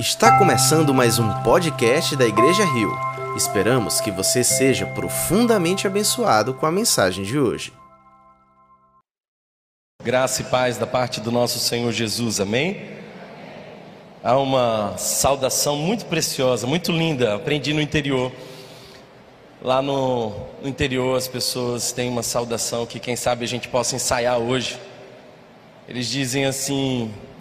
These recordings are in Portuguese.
Está começando mais um podcast da Igreja Rio. Esperamos que você seja profundamente abençoado com a mensagem de hoje. Graça e paz da parte do nosso Senhor Jesus, amém? Há uma saudação muito preciosa, muito linda, aprendi no interior. Lá no, interior as pessoas têm uma saudação que quem sabe a gente possa ensaiar hoje. Eles dizem assim: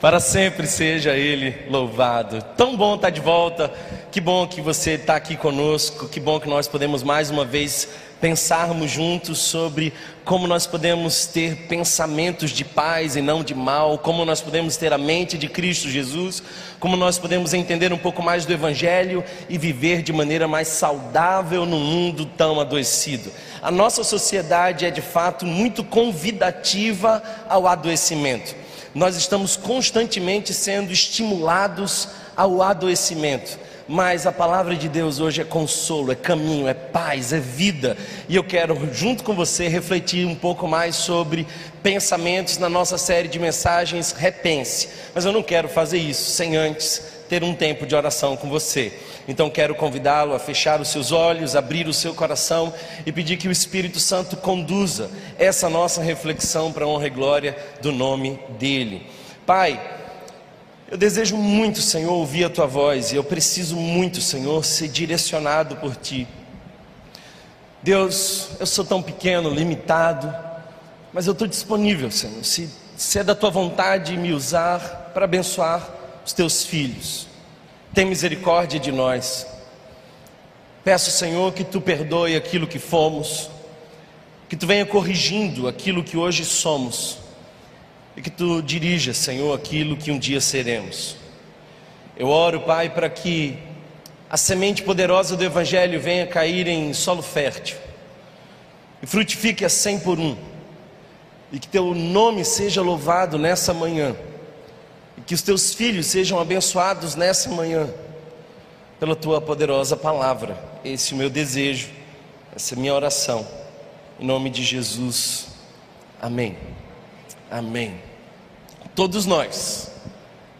Para sempre seja Ele louvado. Tão bom estar de volta. Que bom que você está aqui conosco. Que bom que nós podemos mais uma vez pensarmos juntos sobre como nós podemos ter pensamentos de paz e não de mal, como nós podemos ter a mente de Cristo Jesus, como nós podemos entender um pouco mais do Evangelho e viver de maneira mais saudável num mundo tão adoecido. A nossa sociedade é de fato muito convidativa ao adoecimento. Nós estamos constantemente sendo estimulados ao adoecimento mas a palavra de Deus hoje é consolo, é caminho, é paz, é vida. E eu quero, junto com você, refletir um pouco mais sobre pensamentos na nossa série de mensagens Repense. Mas eu não quero fazer isso sem antes ter um tempo de oração com você. Então quero convidá-lo a fechar os seus olhos, abrir o seu coração e pedir que o Espírito Santo conduza essa nossa reflexão para a honra e glória do nome dele. Pai, eu desejo muito, Senhor, ouvir a tua voz e eu preciso muito, Senhor, ser direcionado por ti. Deus, eu sou tão pequeno, limitado, mas eu estou disponível, Senhor. Se, se é da tua vontade me usar para abençoar os teus filhos, tem misericórdia de nós. Peço, Senhor, que tu perdoe aquilo que fomos, que tu venha corrigindo aquilo que hoje somos e que tu dirija, Senhor, aquilo que um dia seremos. Eu oro, Pai, para que a semente poderosa do Evangelho venha cair em solo fértil e frutifique a cem por um, e que teu nome seja louvado nessa manhã, que os teus filhos sejam abençoados nessa manhã, pela tua poderosa palavra. Esse é o meu desejo, essa é a minha oração, em nome de Jesus. Amém. Amém. Todos nós,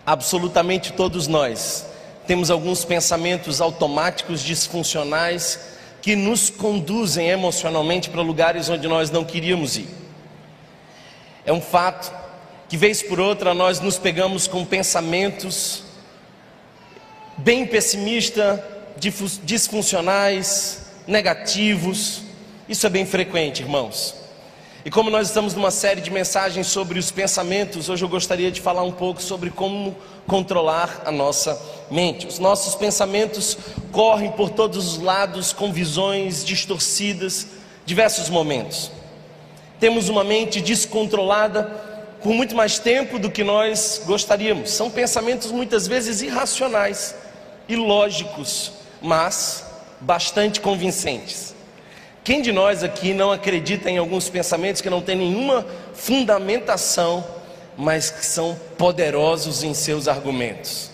absolutamente todos nós, temos alguns pensamentos automáticos disfuncionais que nos conduzem emocionalmente para lugares onde nós não queríamos ir. É um fato que, vez por outra, nós nos pegamos com pensamentos bem pessimistas, disfuncionais, negativos. Isso é bem frequente, irmãos. E como nós estamos numa série de mensagens sobre os pensamentos, hoje eu gostaria de falar um pouco sobre como controlar a nossa mente. Os nossos pensamentos correm por todos os lados com visões distorcidas, diversos momentos. Temos uma mente descontrolada por muito mais tempo do que nós gostaríamos. São pensamentos muitas vezes irracionais, ilógicos, mas bastante convincentes. Quem de nós aqui não acredita em alguns pensamentos que não têm nenhuma fundamentação, mas que são poderosos em seus argumentos?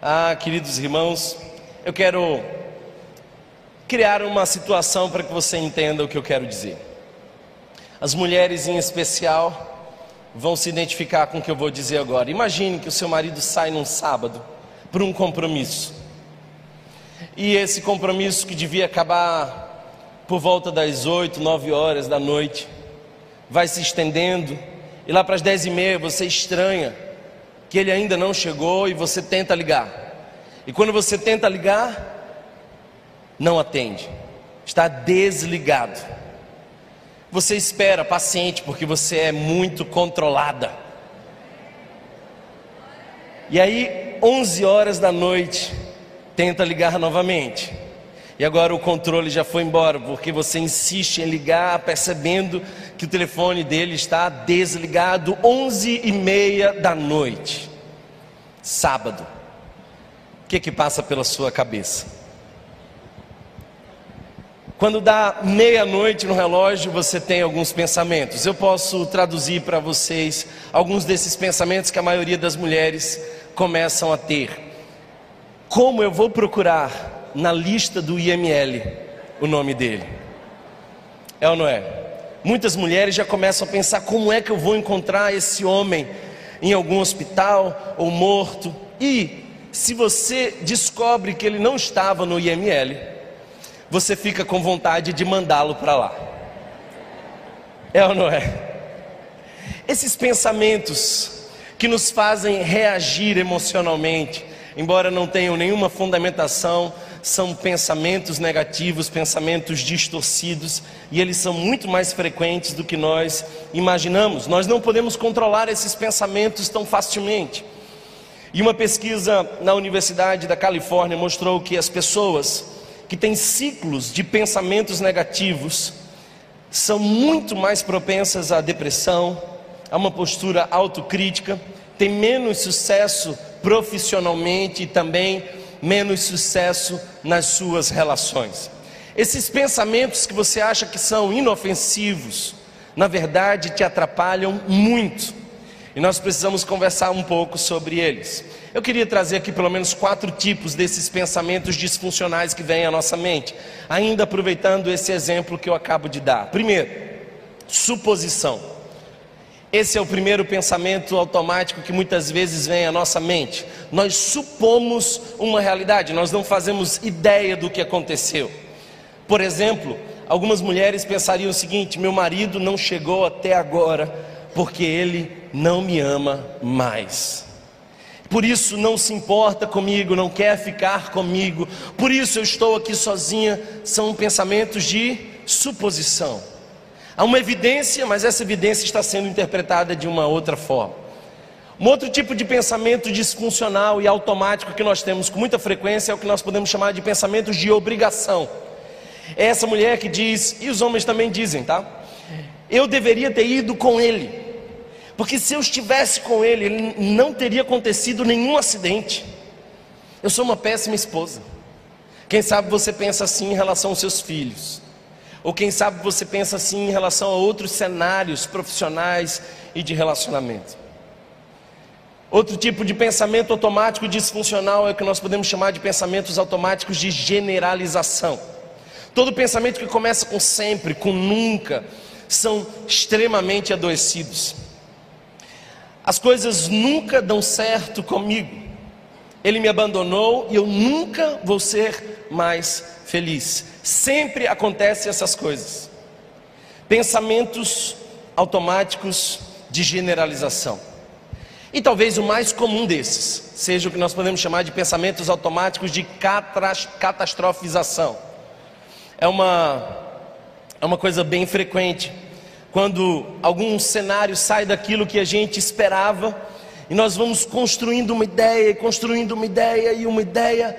Ah, queridos irmãos, eu quero criar uma situação para que você entenda o que eu quero dizer. As mulheres em especial vão se identificar com o que eu vou dizer agora. Imagine que o seu marido sai num sábado para um compromisso. E esse compromisso que devia acabar por volta das 8, 9 horas da noite, vai se estendendo, e lá para as 10 e meia você estranha que ele ainda não chegou e você tenta ligar. E quando você tenta ligar, não atende, está desligado. Você espera paciente porque você é muito controlada. E aí, 11 horas da noite, tenta ligar novamente. E agora o controle já foi embora, porque você insiste em ligar, percebendo que o telefone dele está desligado, onze e meia da noite, sábado. O que que passa pela sua cabeça? Quando dá meia-noite no relógio, você tem alguns pensamentos. Eu posso traduzir para vocês alguns desses pensamentos que a maioria das mulheres começam a ter. Como eu vou procurar na lista do IML o nome dele. É ou não é? Muitas mulheres já começam a pensar: como é que eu vou encontrar esse homem em algum hospital ou morto? E se você descobre que ele não estava no IML, você fica com vontade de mandá-lo para lá. É ou não é? Esses pensamentos que nos fazem reagir emocionalmente, embora não tenham nenhuma fundamentação, são pensamentos negativos, pensamentos distorcidos, e eles são muito mais frequentes do que nós imaginamos. Nós não podemos controlar esses pensamentos tão facilmente. E uma pesquisa na Universidade da Califórnia mostrou que as pessoas que têm ciclos de pensamentos negativos são muito mais propensas à depressão, a uma postura autocrítica, têm menos sucesso profissionalmente e também menos sucesso nas suas relações. Esses pensamentos que você acha que são inofensivos, na verdade te atrapalham muito. E nós precisamos conversar um pouco sobre eles. Eu queria trazer aqui pelo menos quatro tipos desses pensamentos disfuncionais que vêm à nossa mente, ainda aproveitando esse exemplo que eu acabo de dar. Primeiro, suposição. Esse é o primeiro pensamento automático que muitas vezes vem à nossa mente. Nós supomos uma realidade, nós não fazemos ideia do que aconteceu. Por exemplo, algumas mulheres pensariam o seguinte: meu marido não chegou até agora porque ele não me ama mais. Por isso não se importa comigo, não quer ficar comigo. Por isso eu estou aqui sozinha. São pensamentos de suposição. Há uma evidência, mas essa evidência está sendo interpretada de uma outra forma. Um outro tipo de pensamento disfuncional e automático que nós temos com muita frequência é o que nós podemos chamar de pensamentos de obrigação. É essa mulher que diz, e os homens também dizem, tá? Eu deveria ter ido com ele, porque se eu estivesse com ele, ele não teria acontecido nenhum acidente. Eu sou uma péssima esposa. Quem sabe você pensa assim em relação aos seus filhos. Ou quem sabe você pensa assim em relação a outros cenários profissionais e de relacionamento. Outro tipo de pensamento automático disfuncional é o que nós podemos chamar de pensamentos automáticos de generalização. Todo pensamento que começa com sempre, com nunca, são extremamente adoecidos. As coisas nunca dão certo comigo. Ele me abandonou e eu nunca vou ser mais feliz. Sempre acontecem essas coisas. Pensamentos automáticos de generalização. E talvez o mais comum desses seja o que nós podemos chamar de pensamentos automáticos de catastrofização. É uma, é uma coisa bem frequente. Quando algum cenário sai daquilo que a gente esperava, e nós vamos construindo uma ideia, e construindo uma ideia, e uma ideia,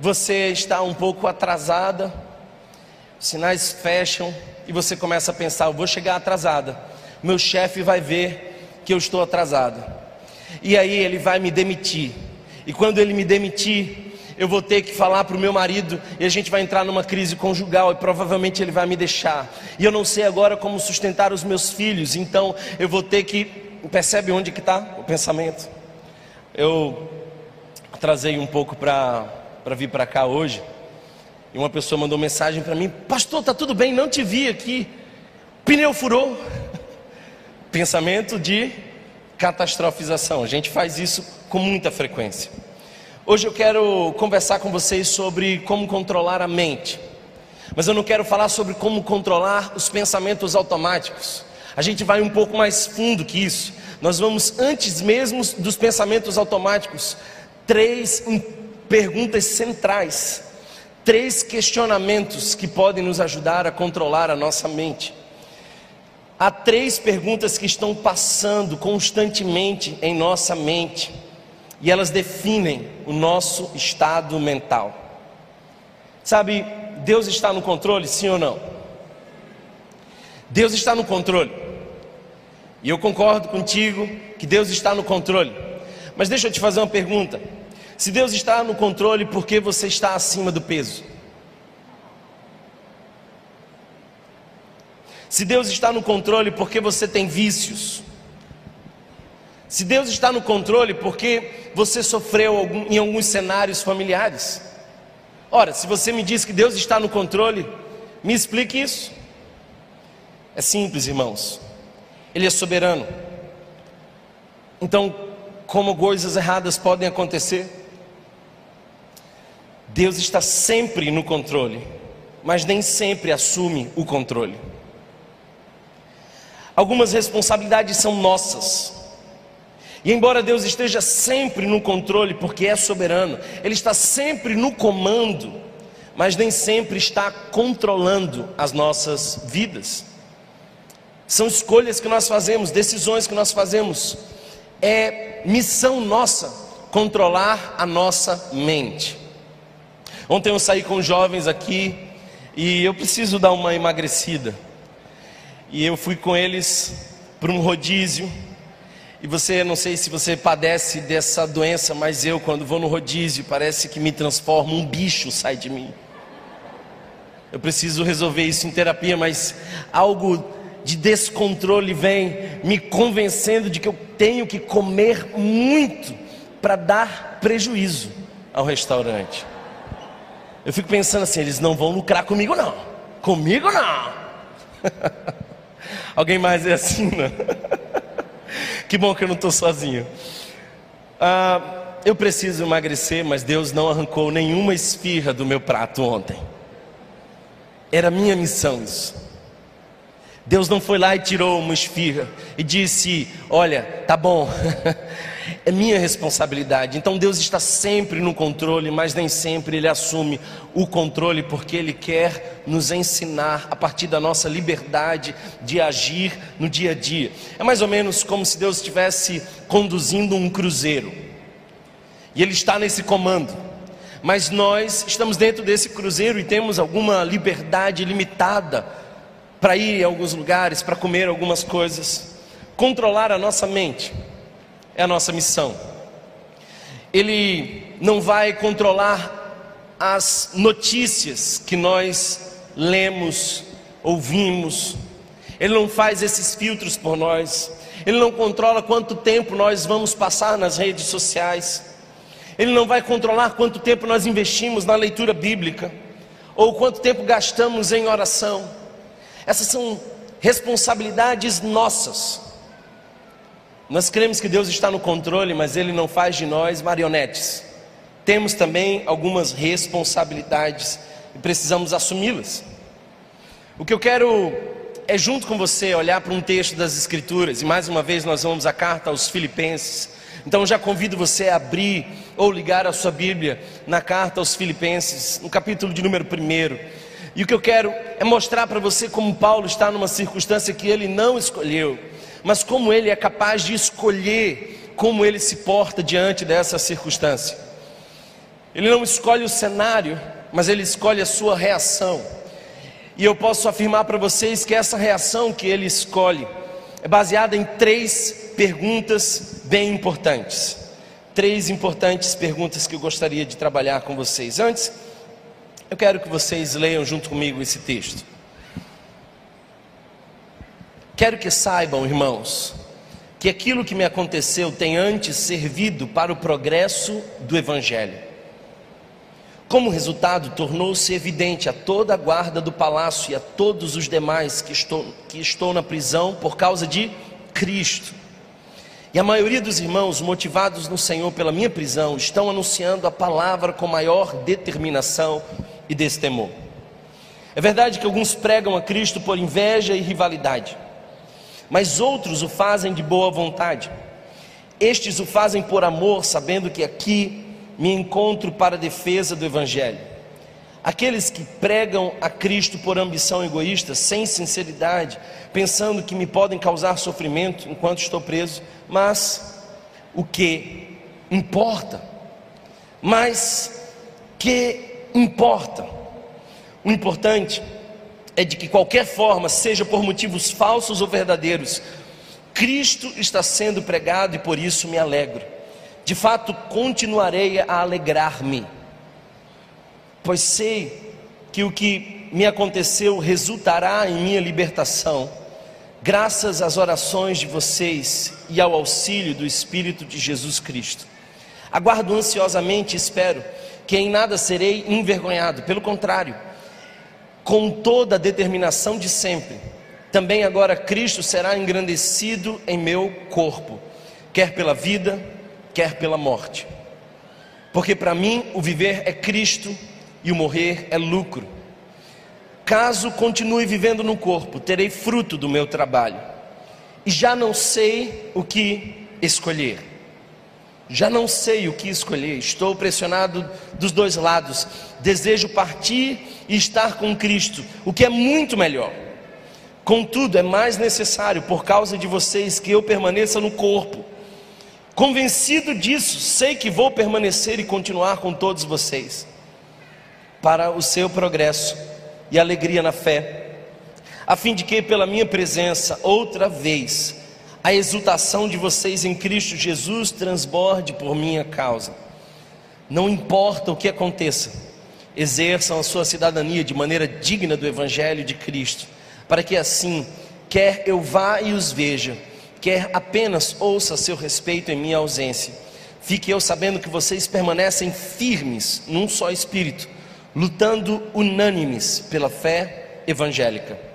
você está um pouco atrasada, sinais fecham e você começa a pensar: eu vou chegar atrasada, meu chefe vai ver que eu estou atrasada, e aí ele vai me demitir, e quando ele me demitir, eu vou ter que falar para o meu marido e a gente vai entrar numa crise conjugal e provavelmente ele vai me deixar. E eu não sei agora como sustentar os meus filhos, então eu vou ter que. Percebe onde que está o pensamento? Eu trazei um pouco para vir para cá hoje. E uma pessoa mandou mensagem para mim: Pastor, tá tudo bem, não te vi aqui. Pneu furou. Pensamento de catastrofização. A gente faz isso com muita frequência. Hoje eu quero conversar com vocês sobre como controlar a mente. Mas eu não quero falar sobre como controlar os pensamentos automáticos. A gente vai um pouco mais fundo que isso. Nós vamos antes mesmo dos pensamentos automáticos, três perguntas centrais três questionamentos que podem nos ajudar a controlar a nossa mente. Há três perguntas que estão passando constantemente em nossa mente e elas definem o nosso estado mental. Sabe, Deus está no controle, sim ou não? Deus está no controle. E eu concordo contigo que Deus está no controle. Mas deixa eu te fazer uma pergunta. Se Deus está no controle, por que você está acima do peso? Se Deus está no controle, por que você tem vícios? Se Deus está no controle, por que você sofreu em alguns cenários familiares? Ora, se você me diz que Deus está no controle, me explique isso. É simples, irmãos. Ele é soberano. Então, como coisas erradas podem acontecer? Deus está sempre no controle, mas nem sempre assume o controle. Algumas responsabilidades são nossas. E embora Deus esteja sempre no controle, porque é soberano, Ele está sempre no comando, mas nem sempre está controlando as nossas vidas. São escolhas que nós fazemos, decisões que nós fazemos. É missão nossa controlar a nossa mente. Ontem eu saí com jovens aqui e eu preciso dar uma emagrecida. E eu fui com eles para um rodízio. E você, não sei se você padece dessa doença, mas eu, quando vou no rodízio, parece que me transforma, um bicho sai de mim. Eu preciso resolver isso em terapia, mas algo de descontrole vem me convencendo de que eu tenho que comer muito para dar prejuízo ao restaurante. Eu fico pensando assim: eles não vão lucrar comigo, não. Comigo, não. Alguém mais é assim, não? Que bom que eu não estou sozinho. Ah, eu preciso emagrecer, mas Deus não arrancou nenhuma esfirra do meu prato ontem. Era minha missão isso. Deus não foi lá e tirou uma esfirra e disse: Olha, tá bom, é minha responsabilidade. Então Deus está sempre no controle, mas nem sempre Ele assume o controle, porque Ele quer nos ensinar a partir da nossa liberdade de agir no dia a dia. É mais ou menos como se Deus estivesse conduzindo um cruzeiro e Ele está nesse comando. Mas nós estamos dentro desse cruzeiro e temos alguma liberdade limitada para ir em alguns lugares, para comer algumas coisas. Controlar a nossa mente é a nossa missão. Ele não vai controlar as notícias que nós lemos, ouvimos. Ele não faz esses filtros por nós. Ele não controla quanto tempo nós vamos passar nas redes sociais. Ele não vai controlar quanto tempo nós investimos na leitura bíblica ou quanto tempo gastamos em oração. Essas são responsabilidades nossas. Nós cremos que Deus está no controle, mas Ele não faz de nós marionetes. Temos também algumas responsabilidades e precisamos assumi-las. O que eu quero é, junto com você, olhar para um texto das Escrituras, e mais uma vez nós vamos à carta aos Filipenses. Então já convido você a abrir ou ligar a sua Bíblia na carta aos Filipenses, no capítulo de número 1. E o que eu quero é mostrar para você como Paulo está numa circunstância que ele não escolheu, mas como ele é capaz de escolher como ele se porta diante dessa circunstância. Ele não escolhe o cenário, mas ele escolhe a sua reação. E eu posso afirmar para vocês que essa reação que ele escolhe é baseada em três perguntas bem importantes. Três importantes perguntas que eu gostaria de trabalhar com vocês. Antes, eu quero que vocês leiam junto comigo esse texto. Quero que saibam, irmãos, que aquilo que me aconteceu tem antes servido para o progresso do Evangelho. Como resultado, tornou-se evidente a toda a guarda do palácio e a todos os demais que estou, que estou na prisão por causa de Cristo. E a maioria dos irmãos, motivados no Senhor pela minha prisão, estão anunciando a palavra com maior determinação e destemor. É verdade que alguns pregam a Cristo por inveja e rivalidade, mas outros o fazem de boa vontade. Estes o fazem por amor, sabendo que aqui me encontro para a defesa do Evangelho. Aqueles que pregam a Cristo por ambição egoísta, sem sinceridade, pensando que me podem causar sofrimento enquanto estou preso, mas o que importa? Mas que importa. O importante é de que qualquer forma, seja por motivos falsos ou verdadeiros, Cristo está sendo pregado e por isso me alegro. De fato, continuarei a alegrar-me, pois sei que o que me aconteceu resultará em minha libertação, graças às orações de vocês e ao auxílio do Espírito de Jesus Cristo. Aguardo ansiosamente e espero que em nada serei envergonhado, pelo contrário, com toda a determinação de sempre, também agora Cristo será engrandecido em meu corpo, quer pela vida, quer pela morte. Porque para mim o viver é Cristo e o morrer é lucro. Caso continue vivendo no corpo, terei fruto do meu trabalho, e já não sei o que escolher. Já não sei o que escolher, estou pressionado dos dois lados. Desejo partir e estar com Cristo, o que é muito melhor. Contudo, é mais necessário, por causa de vocês, que eu permaneça no corpo. Convencido disso, sei que vou permanecer e continuar com todos vocês, para o seu progresso e alegria na fé, a fim de que, pela minha presença, outra vez, a exultação de vocês em Cristo Jesus transborde por minha causa. Não importa o que aconteça, exerçam a sua cidadania de maneira digna do Evangelho de Cristo, para que assim, quer eu vá e os veja, quer apenas ouça seu respeito em minha ausência, fique eu sabendo que vocês permanecem firmes num só espírito, lutando unânimes pela fé evangélica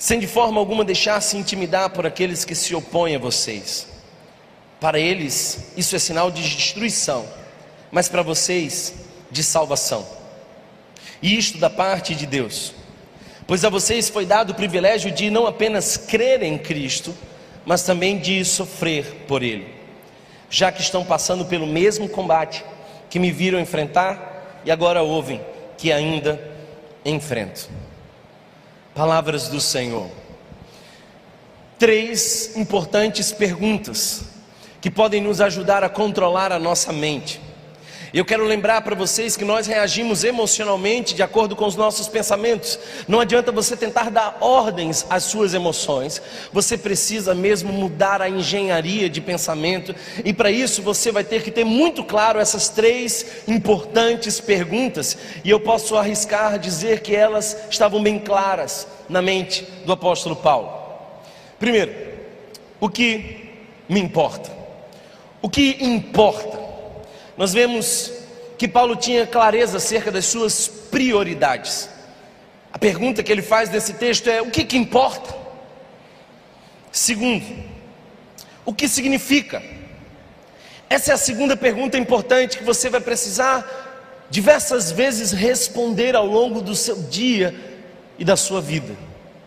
sem de forma alguma deixar-se intimidar por aqueles que se opõem a vocês. Para eles, isso é sinal de destruição, mas para vocês, de salvação. E isto da parte de Deus, pois a vocês foi dado o privilégio de não apenas crer em Cristo, mas também de sofrer por Ele, já que estão passando pelo mesmo combate que me viram enfrentar e agora ouvem que ainda enfrento. Palavras do Senhor. Três importantes perguntas que podem nos ajudar a controlar a nossa mente. Eu quero lembrar para vocês que nós reagimos emocionalmente de acordo com os nossos pensamentos. Não adianta você tentar dar ordens às suas emoções. Você precisa mesmo mudar a engenharia de pensamento. E para isso você vai ter que ter muito claro essas três importantes perguntas. E eu posso arriscar dizer que elas estavam bem claras na mente do apóstolo Paulo. Primeiro, o que me importa? O que importa? Nós vemos que Paulo tinha clareza acerca das suas prioridades. A pergunta que ele faz nesse texto é: o que, que importa? Segundo, o que significa? Essa é a segunda pergunta importante que você vai precisar diversas vezes responder ao longo do seu dia e da sua vida.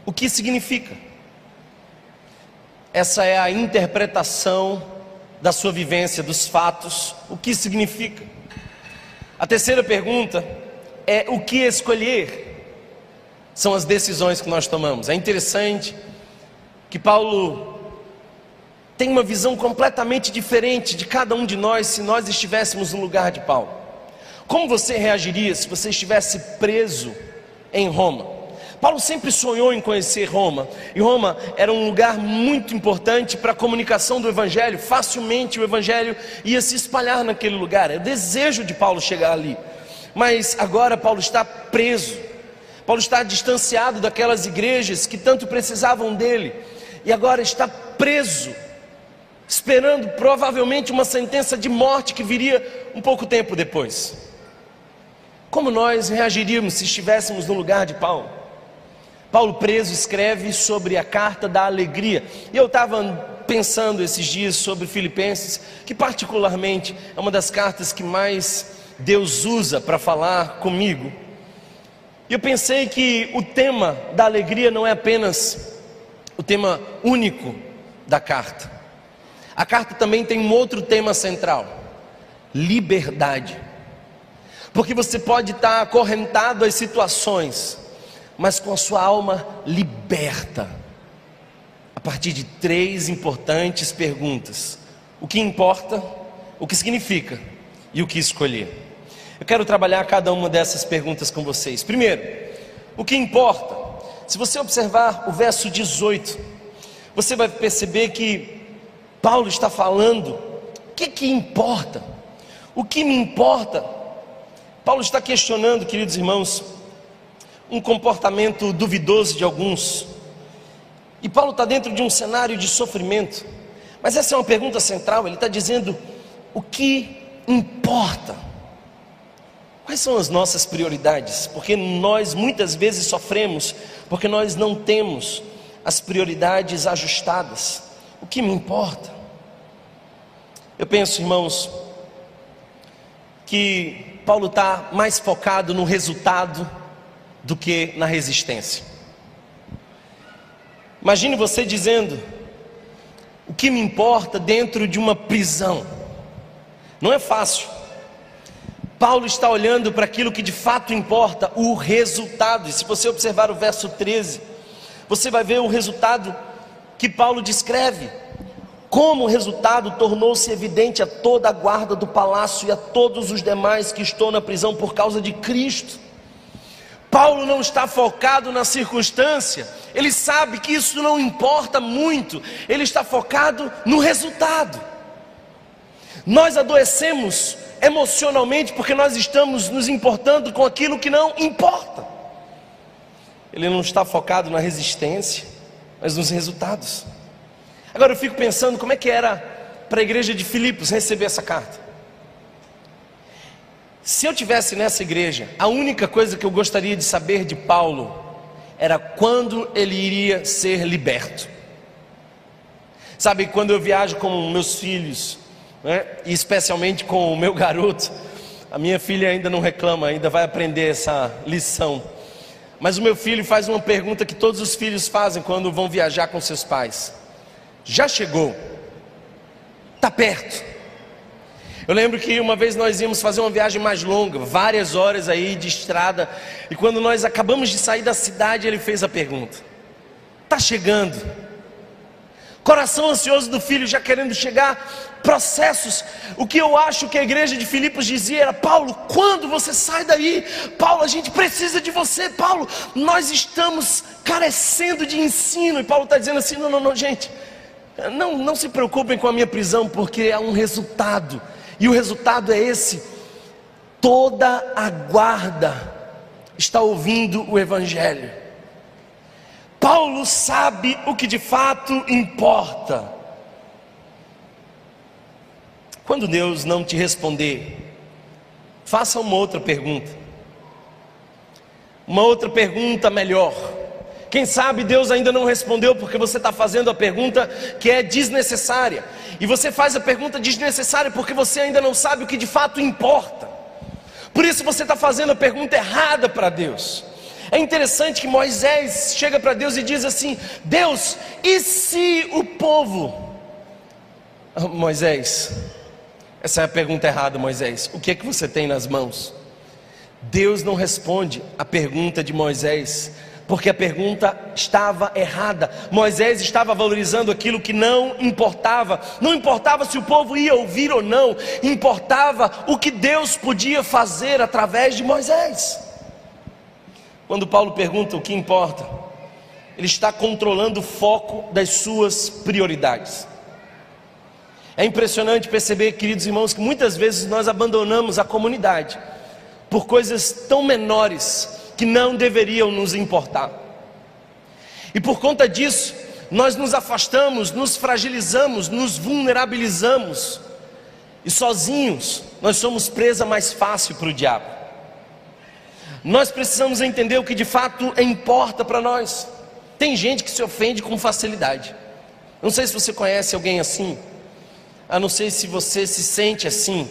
O que significa? Essa é a interpretação da sua vivência, dos fatos, o que significa. A terceira pergunta é o que escolher. São as decisões que nós tomamos. É interessante que Paulo tem uma visão completamente diferente de cada um de nós se nós estivéssemos no lugar de Paulo. Como você reagiria se você estivesse preso em Roma? Paulo sempre sonhou em conhecer Roma, e Roma era um lugar muito importante para a comunicação do Evangelho, facilmente o Evangelho ia se espalhar naquele lugar, é o desejo de Paulo chegar ali, mas agora Paulo está preso, Paulo está distanciado daquelas igrejas que tanto precisavam dele, e agora está preso, esperando provavelmente uma sentença de morte que viria um pouco tempo depois. Como nós reagiríamos se estivéssemos no lugar de Paulo? Paulo preso escreve sobre a carta da alegria. E eu estava pensando esses dias sobre Filipenses, que particularmente é uma das cartas que mais Deus usa para falar comigo. E eu pensei que o tema da alegria não é apenas o tema único da carta. A carta também tem um outro tema central: liberdade. Porque você pode estar acorrentado às situações, mas com a sua alma liberta. A partir de três importantes perguntas: o que importa, o que significa e o que escolher. Eu quero trabalhar cada uma dessas perguntas com vocês. Primeiro, o que importa? Se você observar o verso 18, você vai perceber que Paulo está falando: o que, que importa? O que me importa? Paulo está questionando, queridos irmãos, um comportamento duvidoso de alguns. E Paulo está dentro de um cenário de sofrimento. Mas essa é uma pergunta central. Ele está dizendo: o que importa? Quais são as nossas prioridades? Porque nós muitas vezes sofremos porque nós não temos as prioridades ajustadas. O que me importa? Eu penso, irmãos, que Paulo está mais focado no resultado do que na resistência. Imagine você dizendo: o que me importa dentro de uma prisão. Não é fácil. Paulo está olhando para aquilo que de fato importa, o resultado. E se você observar o verso 13, você vai ver o resultado que Paulo descreve. Como resultado tornou-se evidente a toda a guarda do palácio e a todos os demais que estão na prisão por causa de Cristo. Paulo não está focado na circunstância, ele sabe que isso não importa muito, ele está focado no resultado. Nós adoecemos emocionalmente porque nós estamos nos importando com aquilo que não importa. Ele não está focado na resistência, mas nos resultados. Agora eu fico pensando como é que era para a igreja de Filipos receber essa carta. Se eu tivesse nessa igreja, a única coisa que eu gostaria de saber de Paulo era quando ele iria ser liberto. Sabe, quando eu viajo com meus filhos, né, e especialmente com o meu garoto, a minha filha ainda não reclama, ainda vai aprender essa lição. Mas o meu filho faz uma pergunta que todos os filhos fazem quando vão viajar com seus pais: Já chegou? Está perto? Eu lembro que uma vez nós íamos fazer uma viagem mais longa, várias horas aí de estrada, e quando nós acabamos de sair da cidade, ele fez a pergunta: Está chegando? Coração ansioso do filho já querendo chegar, processos. O que eu acho que a igreja de Filipos dizia era: Paulo, quando você sai daí? Paulo, a gente precisa de você. Paulo, nós estamos carecendo de ensino. E Paulo está dizendo assim: não, não, não, gente, não, não se preocupem com a minha prisão, porque há um resultado e o resultado é esse: toda a guarda está ouvindo o Evangelho. Paulo sabe o que de fato importa. Quando Deus não te responder, faça uma outra pergunta. Uma outra pergunta melhor. Quem sabe Deus ainda não respondeu porque você está fazendo a pergunta que é desnecessária. E você faz a pergunta desnecessária porque você ainda não sabe o que de fato importa. Por isso você está fazendo a pergunta errada para Deus. É interessante que Moisés chega para Deus e diz assim: Deus, e se o povo. Moisés, essa é a pergunta errada, Moisés. O que é que você tem nas mãos? Deus não responde a pergunta de Moisés porque a pergunta estava errada. Moisés estava valorizando aquilo que não importava. Não importava se o povo ia ouvir ou não, importava o que Deus podia fazer através de Moisés. Quando Paulo pergunta o que importa, ele está controlando o foco das suas prioridades. É impressionante perceber, queridos irmãos, que muitas vezes nós abandonamos a comunidade por coisas tão menores que não deveriam nos importar. E por conta disso, nós nos afastamos, nos fragilizamos, nos vulnerabilizamos, e sozinhos nós somos presa mais fácil para o diabo. Nós precisamos entender o que de fato importa para nós. Tem gente que se ofende com facilidade. Não sei se você conhece alguém assim, a não sei se você se sente assim,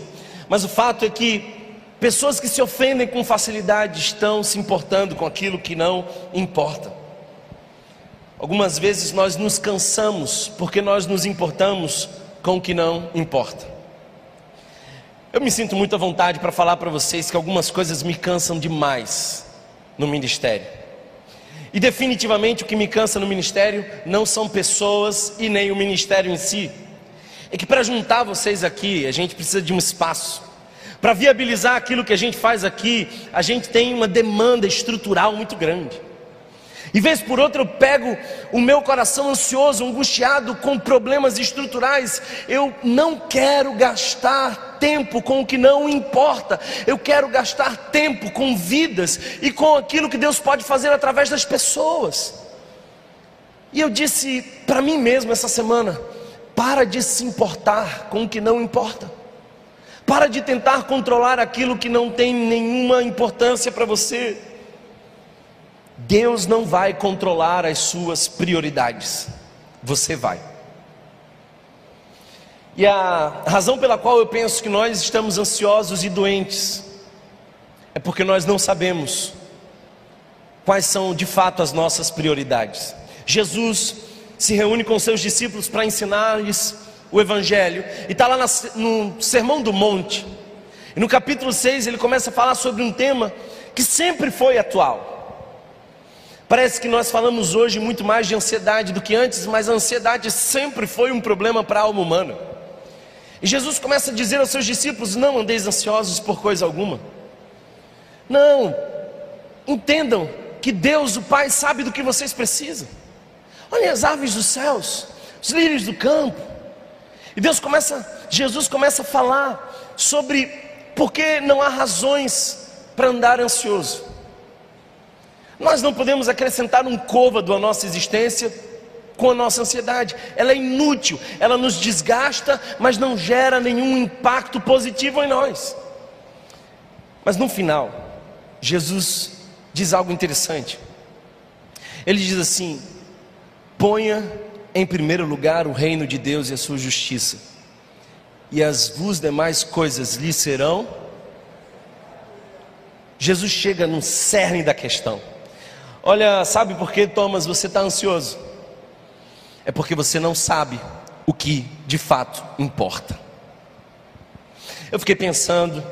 mas o fato é que Pessoas que se ofendem com facilidade estão se importando com aquilo que não importa. Algumas vezes nós nos cansamos porque nós nos importamos com o que não importa. Eu me sinto muito à vontade para falar para vocês que algumas coisas me cansam demais no ministério. E definitivamente o que me cansa no ministério não são pessoas e nem o ministério em si. É que para juntar vocês aqui, a gente precisa de um espaço. Para viabilizar aquilo que a gente faz aqui, a gente tem uma demanda estrutural muito grande. E vez por outra eu pego o meu coração ansioso, angustiado com problemas estruturais. Eu não quero gastar tempo com o que não importa. Eu quero gastar tempo com vidas e com aquilo que Deus pode fazer através das pessoas. E eu disse para mim mesmo essa semana: para de se importar com o que não importa. Para de tentar controlar aquilo que não tem nenhuma importância para você. Deus não vai controlar as suas prioridades, você vai. E a razão pela qual eu penso que nós estamos ansiosos e doentes é porque nós não sabemos quais são de fato as nossas prioridades. Jesus se reúne com seus discípulos para ensinar-lhes o Evangelho, e está lá no Sermão do Monte, e no capítulo 6 ele começa a falar sobre um tema que sempre foi atual. Parece que nós falamos hoje muito mais de ansiedade do que antes, mas a ansiedade sempre foi um problema para a alma humana. E Jesus começa a dizer aos seus discípulos: Não andeis ansiosos por coisa alguma. Não, entendam que Deus, o Pai, sabe do que vocês precisam. Olhem as aves dos céus, os lírios do campo. E Deus começa, Jesus começa a falar sobre por que não há razões para andar ansioso. Nós não podemos acrescentar um côvado à nossa existência com a nossa ansiedade. Ela é inútil, ela nos desgasta, mas não gera nenhum impacto positivo em nós. Mas no final, Jesus diz algo interessante. Ele diz assim: ponha em primeiro lugar o reino de Deus e a sua justiça, e as duas demais coisas lhe serão. Jesus chega no cerne da questão. Olha, sabe por que, Thomas, você está ansioso? É porque você não sabe o que de fato importa. Eu fiquei pensando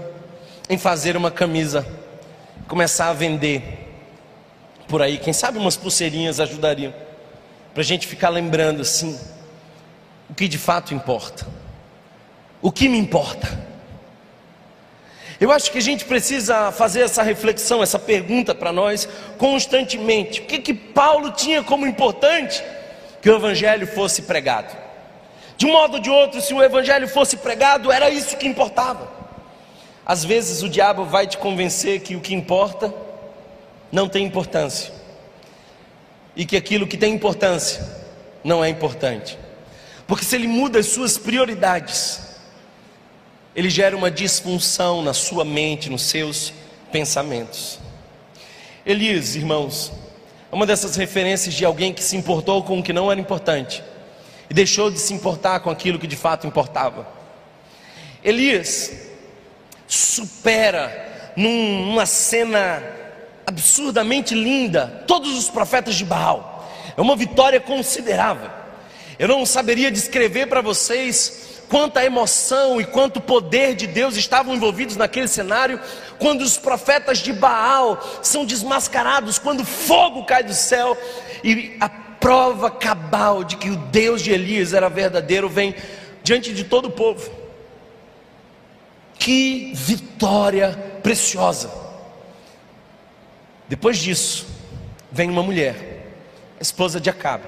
em fazer uma camisa começar a vender por aí. Quem sabe umas pulseirinhas ajudariam. Para a gente ficar lembrando assim, o que de fato importa. O que me importa. Eu acho que a gente precisa fazer essa reflexão, essa pergunta para nós constantemente. O que que Paulo tinha como importante que o evangelho fosse pregado? De um modo ou de outro, se o evangelho fosse pregado, era isso que importava. Às vezes o diabo vai te convencer que o que importa não tem importância, e que aquilo que tem importância não é importante, porque se ele muda as suas prioridades, ele gera uma disfunção na sua mente, nos seus pensamentos. Elias, irmãos, é uma dessas referências de alguém que se importou com o que não era importante e deixou de se importar com aquilo que de fato importava. Elias supera num, numa cena absurdamente linda todos os profetas de Baal. É uma vitória considerável. Eu não saberia descrever para vocês quanta emoção e quanto poder de Deus estavam envolvidos naquele cenário, quando os profetas de Baal são desmascarados, quando fogo cai do céu e a prova cabal de que o Deus de Elias era verdadeiro vem diante de todo o povo. Que vitória preciosa. Depois disso, vem uma mulher, esposa de Acabe,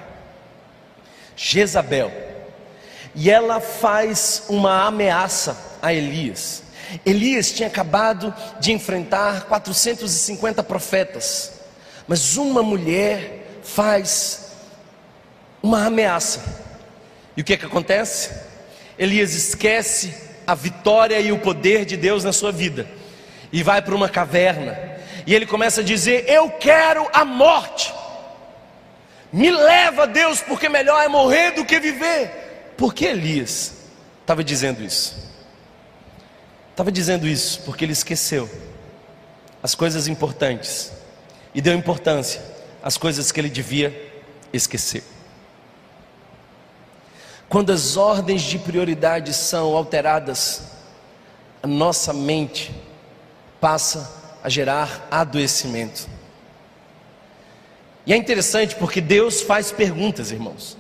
Jezabel, e ela faz uma ameaça a Elias. Elias tinha acabado de enfrentar 450 profetas, mas uma mulher faz uma ameaça. E o que é que acontece? Elias esquece a vitória e o poder de Deus na sua vida, e vai para uma caverna, e ele começa a dizer: Eu quero a morte, me leva, Deus, porque melhor é morrer do que viver. Por que Elias estava dizendo isso? Estava dizendo isso porque ele esqueceu as coisas importantes e deu importância às coisas que ele devia esquecer. Quando as ordens de prioridade são alteradas, a nossa mente passa a gerar adoecimento. E é interessante porque Deus faz perguntas, irmãos.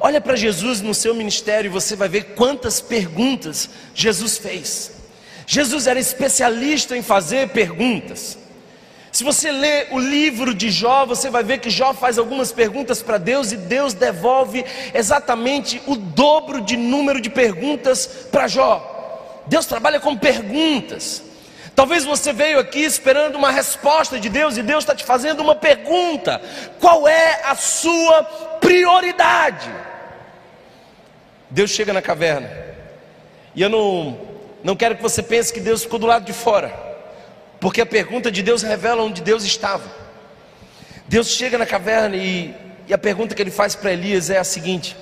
Olha para Jesus no seu ministério e você vai ver quantas perguntas Jesus fez. Jesus era especialista em fazer perguntas. Se você ler o livro de Jó, você vai ver que Jó faz algumas perguntas para Deus e Deus devolve exatamente o dobro de número de perguntas para Jó. Deus trabalha com perguntas. Talvez você veio aqui esperando uma resposta de Deus e Deus está te fazendo uma pergunta: qual é a sua prioridade? Deus chega na caverna, e eu não Não quero que você pense que Deus ficou do lado de fora, porque a pergunta de Deus revela onde Deus estava. Deus chega na caverna e, e a pergunta que ele faz para Elias é a seguinte: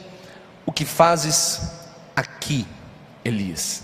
O que fazes aqui, Elias?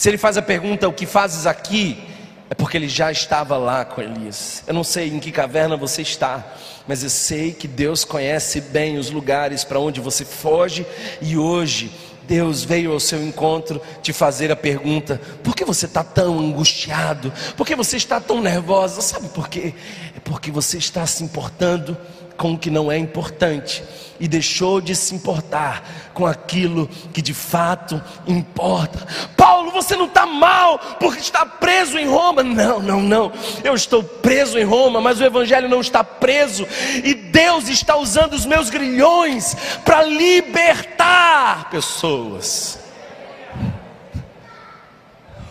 Se ele faz a pergunta, O que fazes aqui? É porque ele já estava lá com Elias. Eu não sei em que caverna você está, mas eu sei que Deus conhece bem os lugares para onde você foge e hoje Deus veio ao seu encontro te fazer a pergunta: por que você está tão angustiado? Por que você está tão nervosa? Sabe por quê? É porque você está se importando com o que não é importante e deixou de se importar com aquilo que de fato importa. Paulo, você não está mal porque está preso em Roma. Não, não, não. Eu estou preso em Roma, mas o Evangelho não está preso e Deus está usando os meus grilhões para libertar pessoas.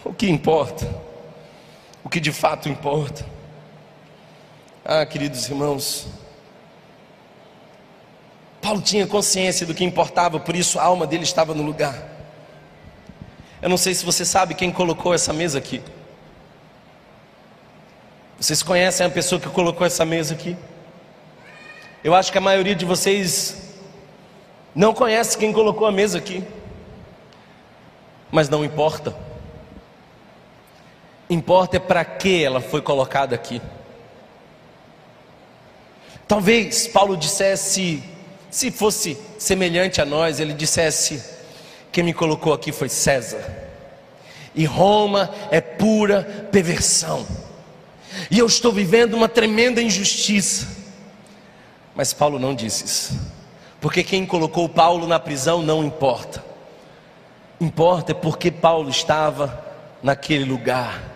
O que importa? O que de fato importa? Ah, queridos irmãos, Paulo tinha consciência do que importava, por isso a alma dele estava no lugar. Eu não sei se você sabe quem colocou essa mesa aqui. Vocês conhecem a pessoa que colocou essa mesa aqui? Eu acho que a maioria de vocês não conhece quem colocou a mesa aqui. Mas não importa. Importa é para que ela foi colocada aqui. Talvez Paulo dissesse se fosse semelhante a nós, ele dissesse: Quem me colocou aqui foi César, e Roma é pura perversão, e eu estou vivendo uma tremenda injustiça. Mas Paulo não disse isso, porque quem colocou Paulo na prisão não importa, importa é porque Paulo estava naquele lugar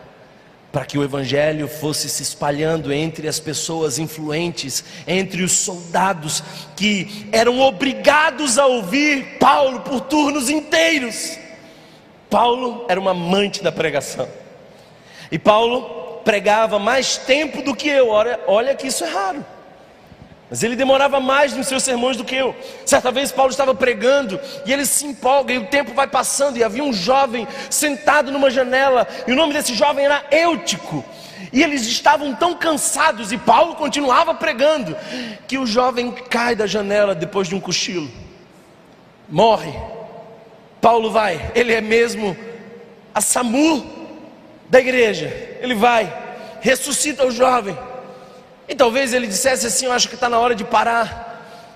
para que o evangelho fosse se espalhando entre as pessoas influentes, entre os soldados que eram obrigados a ouvir Paulo por turnos inteiros. Paulo era um amante da pregação. E Paulo pregava mais tempo do que eu. Olha, olha que isso é raro. Mas ele demorava mais nos seus sermões do que eu. Certa vez Paulo estava pregando e ele se empolga e o tempo vai passando e havia um jovem sentado numa janela e o nome desse jovem era Eutico. E eles estavam tão cansados e Paulo continuava pregando que o jovem cai da janela depois de um cochilo. Morre. Paulo vai, ele é mesmo a SAMU da igreja. Ele vai, ressuscita o jovem e talvez ele dissesse assim: Eu acho que está na hora de parar.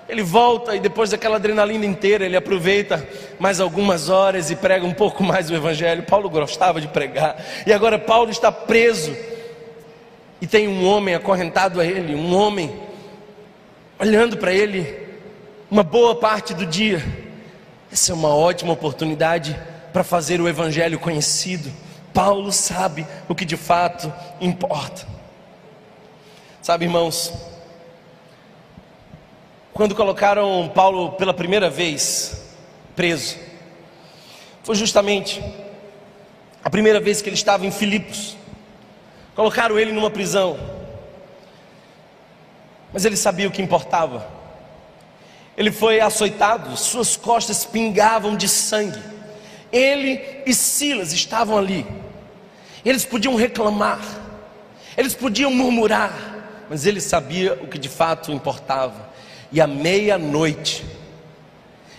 Ele volta e depois daquela adrenalina inteira, ele aproveita mais algumas horas e prega um pouco mais o Evangelho. Paulo gostava de pregar, e agora Paulo está preso, e tem um homem acorrentado a ele, um homem olhando para ele uma boa parte do dia. Essa é uma ótima oportunidade para fazer o Evangelho conhecido. Paulo sabe o que de fato importa. Sabe, irmãos, quando colocaram Paulo pela primeira vez preso, foi justamente a primeira vez que ele estava em Filipos. Colocaram ele numa prisão, mas ele sabia o que importava. Ele foi açoitado, suas costas pingavam de sangue. Ele e Silas estavam ali. Eles podiam reclamar, eles podiam murmurar, mas ele sabia o que de fato importava. E à meia-noite,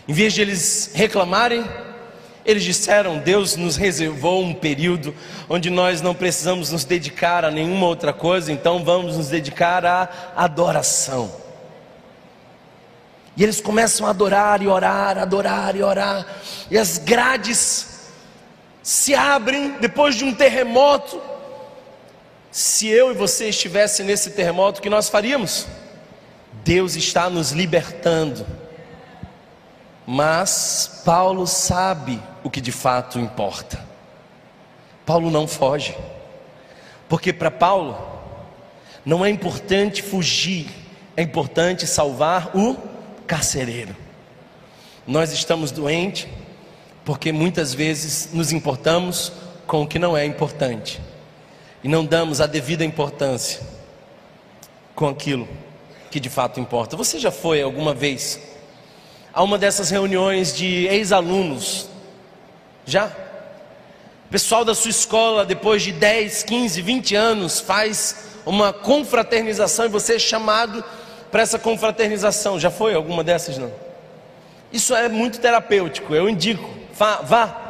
em vez de eles reclamarem, eles disseram: Deus nos reservou um período onde nós não precisamos nos dedicar a nenhuma outra coisa, então vamos nos dedicar à adoração. E eles começam a adorar e orar, adorar e orar, e as grades se abrem depois de um terremoto, se eu e você estivesse nesse terremoto, o que nós faríamos? Deus está nos libertando. Mas Paulo sabe o que de fato importa. Paulo não foge. Porque para Paulo não é importante fugir, é importante salvar o carcereiro. Nós estamos doentes porque muitas vezes nos importamos com o que não é importante e não damos a devida importância com aquilo que de fato importa. Você já foi alguma vez a uma dessas reuniões de ex-alunos? Já? pessoal da sua escola, depois de 10, 15, 20 anos, faz uma confraternização e você é chamado para essa confraternização. Já foi alguma dessas? Não. Isso é muito terapêutico, eu indico. Vá, vá.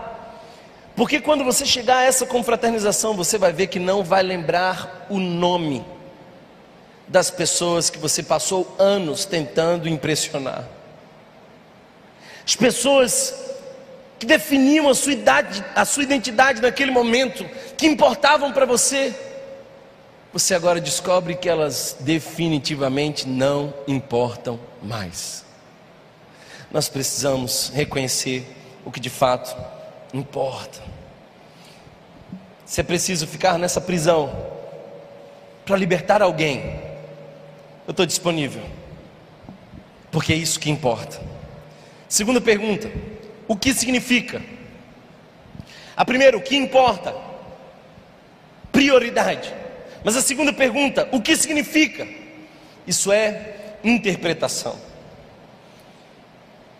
Porque quando você chegar a essa confraternização, você vai ver que não vai lembrar o nome das pessoas que você passou anos tentando impressionar. As pessoas que definiam a sua, idade, a sua identidade naquele momento, que importavam para você, você agora descobre que elas definitivamente não importam mais. Nós precisamos reconhecer o que de fato importa. Se é preciso ficar nessa prisão para libertar alguém, eu estou disponível, porque é isso que importa. Segunda pergunta: o que significa? A primeira, o que importa? Prioridade. Mas a segunda pergunta, o que significa? Isso é interpretação.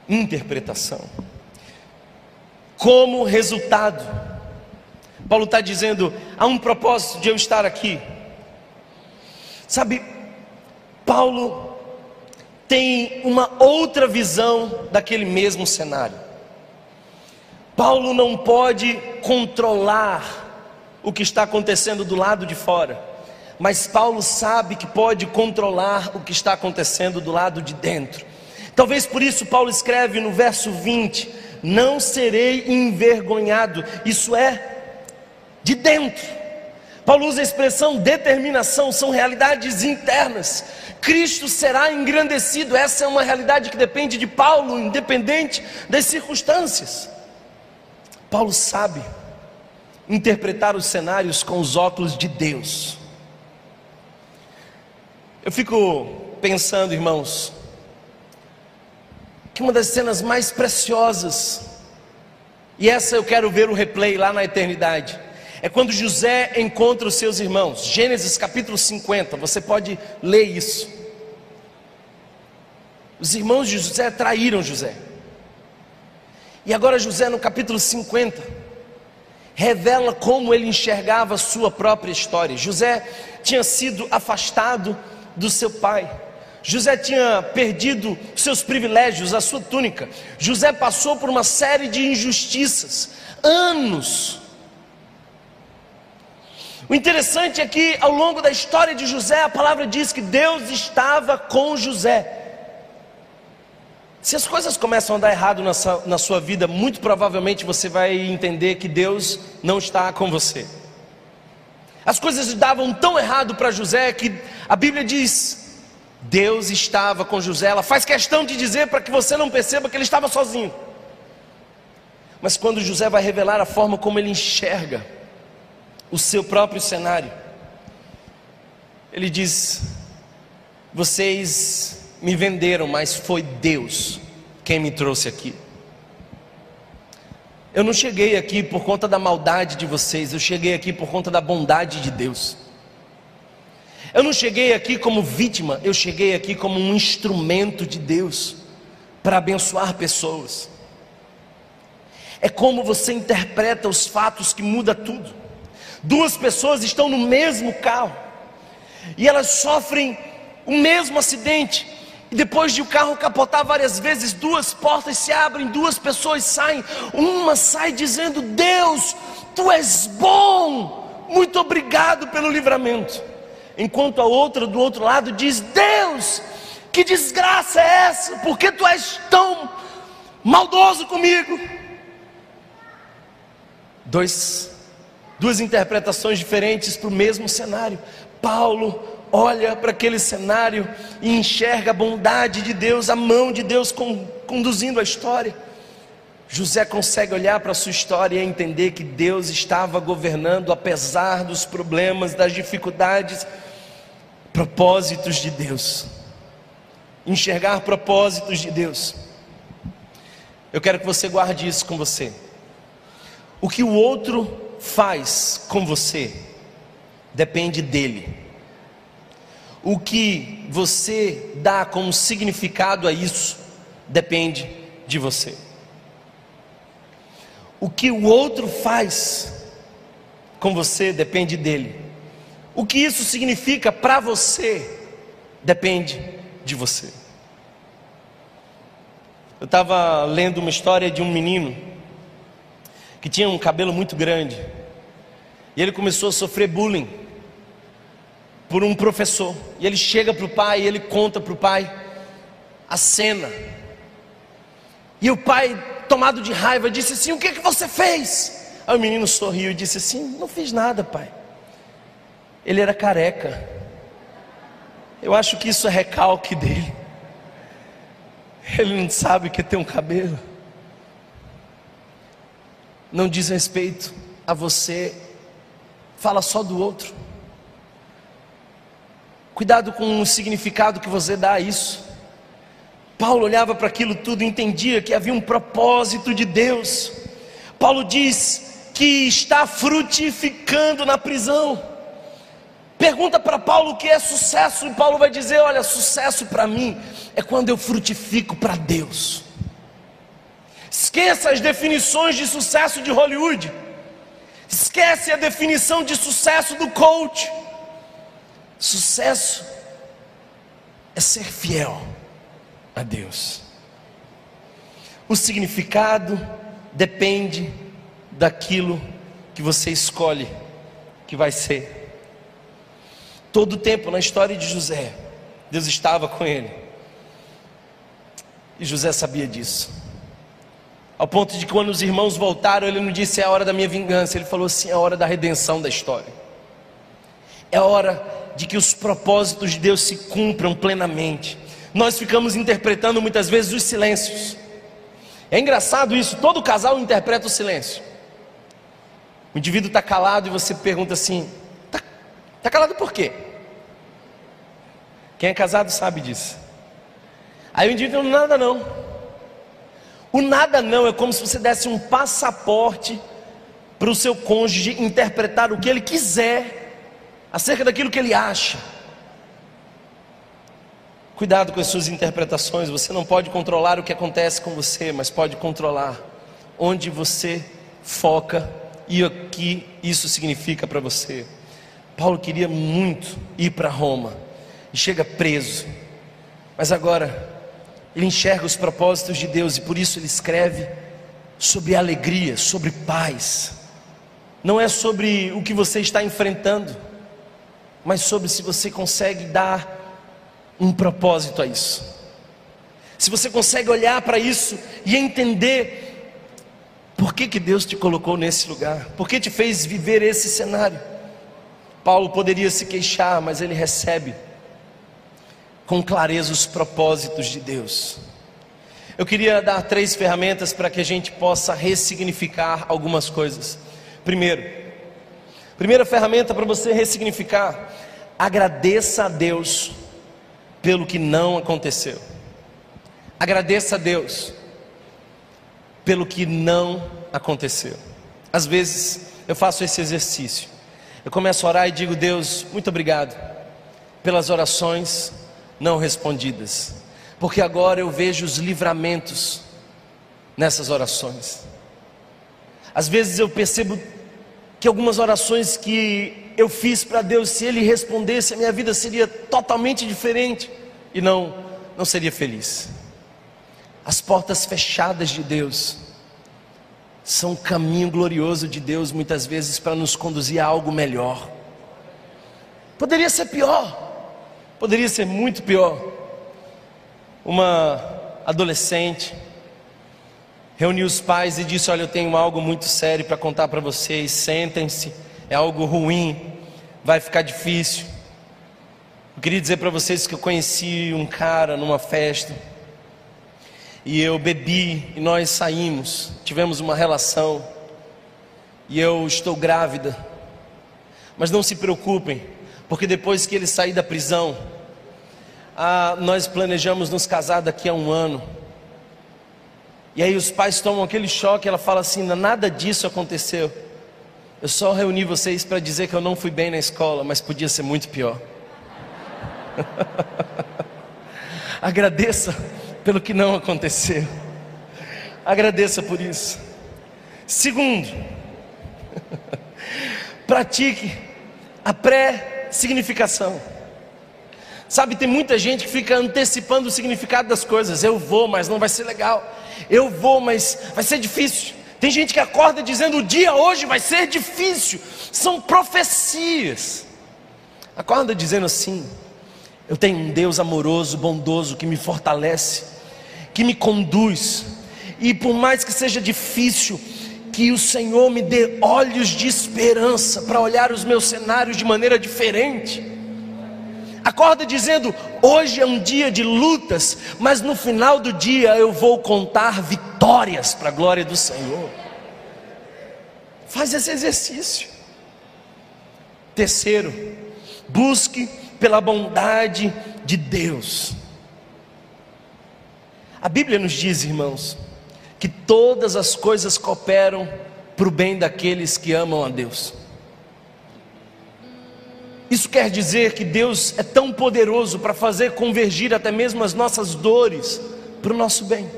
Interpretação. Como resultado, Paulo está dizendo: há um propósito de eu estar aqui. Sabe, Paulo tem uma outra visão daquele mesmo cenário. Paulo não pode controlar o que está acontecendo do lado de fora, mas Paulo sabe que pode controlar o que está acontecendo do lado de dentro. Talvez por isso Paulo escreve no verso 20: Não serei envergonhado, isso é, de dentro. Paulo usa a expressão determinação, são realidades internas. Cristo será engrandecido, essa é uma realidade que depende de Paulo, independente das circunstâncias. Paulo sabe interpretar os cenários com os óculos de Deus. Eu fico pensando, irmãos, que uma das cenas mais preciosas, e essa eu quero ver o replay lá na eternidade, é quando José encontra os seus irmãos. Gênesis capítulo 50, você pode ler isso. Os irmãos de José traíram José. E agora José no capítulo 50 revela como ele enxergava a sua própria história. José tinha sido afastado do seu pai. José tinha perdido seus privilégios, a sua túnica. José passou por uma série de injustiças, anos. O interessante é que ao longo da história de José, a palavra diz que Deus estava com José. Se as coisas começam a dar errado na sua, na sua vida, muito provavelmente você vai entender que Deus não está com você. As coisas davam tão errado para José que a Bíblia diz: Deus estava com José. Ela faz questão de dizer para que você não perceba que ele estava sozinho. Mas quando José vai revelar a forma como ele enxerga o seu próprio cenário, ele diz: Vocês me venderam, mas foi Deus quem me trouxe aqui. Eu não cheguei aqui por conta da maldade de vocês, eu cheguei aqui por conta da bondade de Deus. Eu não cheguei aqui como vítima, eu cheguei aqui como um instrumento de Deus para abençoar pessoas. É como você interpreta os fatos que muda tudo. Duas pessoas estão no mesmo carro e elas sofrem o mesmo acidente, e depois de o carro capotar várias vezes, duas portas se abrem, duas pessoas saem. Uma sai dizendo: Deus, tu és bom, muito obrigado pelo livramento. Enquanto a outra do outro lado diz: Deus, que desgraça é essa? Por que tu és tão maldoso comigo? Dois, duas interpretações diferentes para o mesmo cenário. Paulo olha para aquele cenário e enxerga a bondade de Deus, a mão de Deus conduzindo a história. José consegue olhar para a sua história e entender que Deus estava governando apesar dos problemas, das dificuldades, propósitos de Deus. Enxergar propósitos de Deus. Eu quero que você guarde isso com você. O que o outro faz com você depende dele o que você dá como significado a isso depende de você. O que o outro faz com você depende dele. O que isso significa para você depende de você. Eu estava lendo uma história de um menino que tinha um cabelo muito grande e ele começou a sofrer bullying por um professor. E ele chega para o pai e ele conta para o pai a cena. E o pai, tomado de raiva, disse assim: O que, é que você fez? Aí o menino sorriu e disse assim: Não fiz nada, pai. Ele era careca. Eu acho que isso é recalque dele. Ele não sabe que tem um cabelo. Não diz respeito a você, fala só do outro. Cuidado com o significado que você dá a isso. Paulo olhava para aquilo tudo e entendia que havia um propósito de Deus. Paulo diz que está frutificando na prisão. Pergunta para Paulo o que é sucesso, e Paulo vai dizer: Olha, sucesso para mim é quando eu frutifico para Deus. Esqueça as definições de sucesso de Hollywood, esquece a definição de sucesso do coach. Sucesso é ser fiel a Deus. O significado depende daquilo que você escolhe que vai ser. Todo o tempo na história de José, Deus estava com ele. E José sabia disso. Ao ponto de que quando os irmãos voltaram, ele não disse é a hora da minha vingança, ele falou assim: é a hora da redenção da história. É a hora de que os propósitos de Deus se cumpram plenamente. Nós ficamos interpretando muitas vezes os silêncios. É engraçado isso, todo casal interpreta o silêncio. O indivíduo está calado e você pergunta assim: está tá calado por quê? Quem é casado sabe disso. Aí o indivíduo não nada não. O nada não é como se você desse um passaporte para o seu cônjuge interpretar o que ele quiser acerca daquilo que ele acha. Cuidado com as suas interpretações, você não pode controlar o que acontece com você, mas pode controlar onde você foca e o que isso significa para você. Paulo queria muito ir para Roma e chega preso, mas agora ele enxerga os propósitos de Deus e por isso ele escreve sobre alegria, sobre paz. Não é sobre o que você está enfrentando, mas sobre se você consegue dar um propósito a isso. Se você consegue olhar para isso e entender por que, que Deus te colocou nesse lugar, por que te fez viver esse cenário. Paulo poderia se queixar, mas ele recebe com clareza os propósitos de Deus. Eu queria dar três ferramentas para que a gente possa ressignificar algumas coisas. Primeiro, Primeira ferramenta para você ressignificar: agradeça a Deus pelo que não aconteceu. Agradeça a Deus pelo que não aconteceu. Às vezes eu faço esse exercício. Eu começo a orar e digo: Deus, muito obrigado pelas orações não respondidas, porque agora eu vejo os livramentos nessas orações. Às vezes eu percebo que algumas orações que eu fiz para Deus, se Ele respondesse, a minha vida seria totalmente diferente e não, não seria feliz. As portas fechadas de Deus são um caminho glorioso de Deus, muitas vezes para nos conduzir a algo melhor. Poderia ser pior, poderia ser muito pior. Uma adolescente reuniu os pais e disse: Olha, eu tenho algo muito sério para contar para vocês. Sentem-se, é algo ruim, vai ficar difícil. Eu queria dizer para vocês que eu conheci um cara numa festa e eu bebi e nós saímos, tivemos uma relação e eu estou grávida. Mas não se preocupem, porque depois que ele sair da prisão, ah, nós planejamos nos casar daqui a um ano. E aí os pais tomam aquele choque, ela fala assim: nada disso aconteceu. Eu só reuni vocês para dizer que eu não fui bem na escola, mas podia ser muito pior. Agradeça pelo que não aconteceu. Agradeça por isso. Segundo, pratique a pré-significação. Sabe, tem muita gente que fica antecipando o significado das coisas. Eu vou, mas não vai ser legal. Eu vou, mas vai ser difícil. Tem gente que acorda dizendo: o dia hoje vai ser difícil. São profecias. Acorda dizendo assim: eu tenho um Deus amoroso, bondoso, que me fortalece, que me conduz. E por mais que seja difícil, que o Senhor me dê olhos de esperança para olhar os meus cenários de maneira diferente. Acorda dizendo: hoje é um dia de lutas, mas no final do dia eu vou contar vitórias para a glória do Senhor. Faz esse exercício. Terceiro, busque pela bondade de Deus. A Bíblia nos diz, irmãos, que todas as coisas cooperam para o bem daqueles que amam a Deus. Isso quer dizer que Deus é tão poderoso para fazer convergir até mesmo as nossas dores para o nosso bem.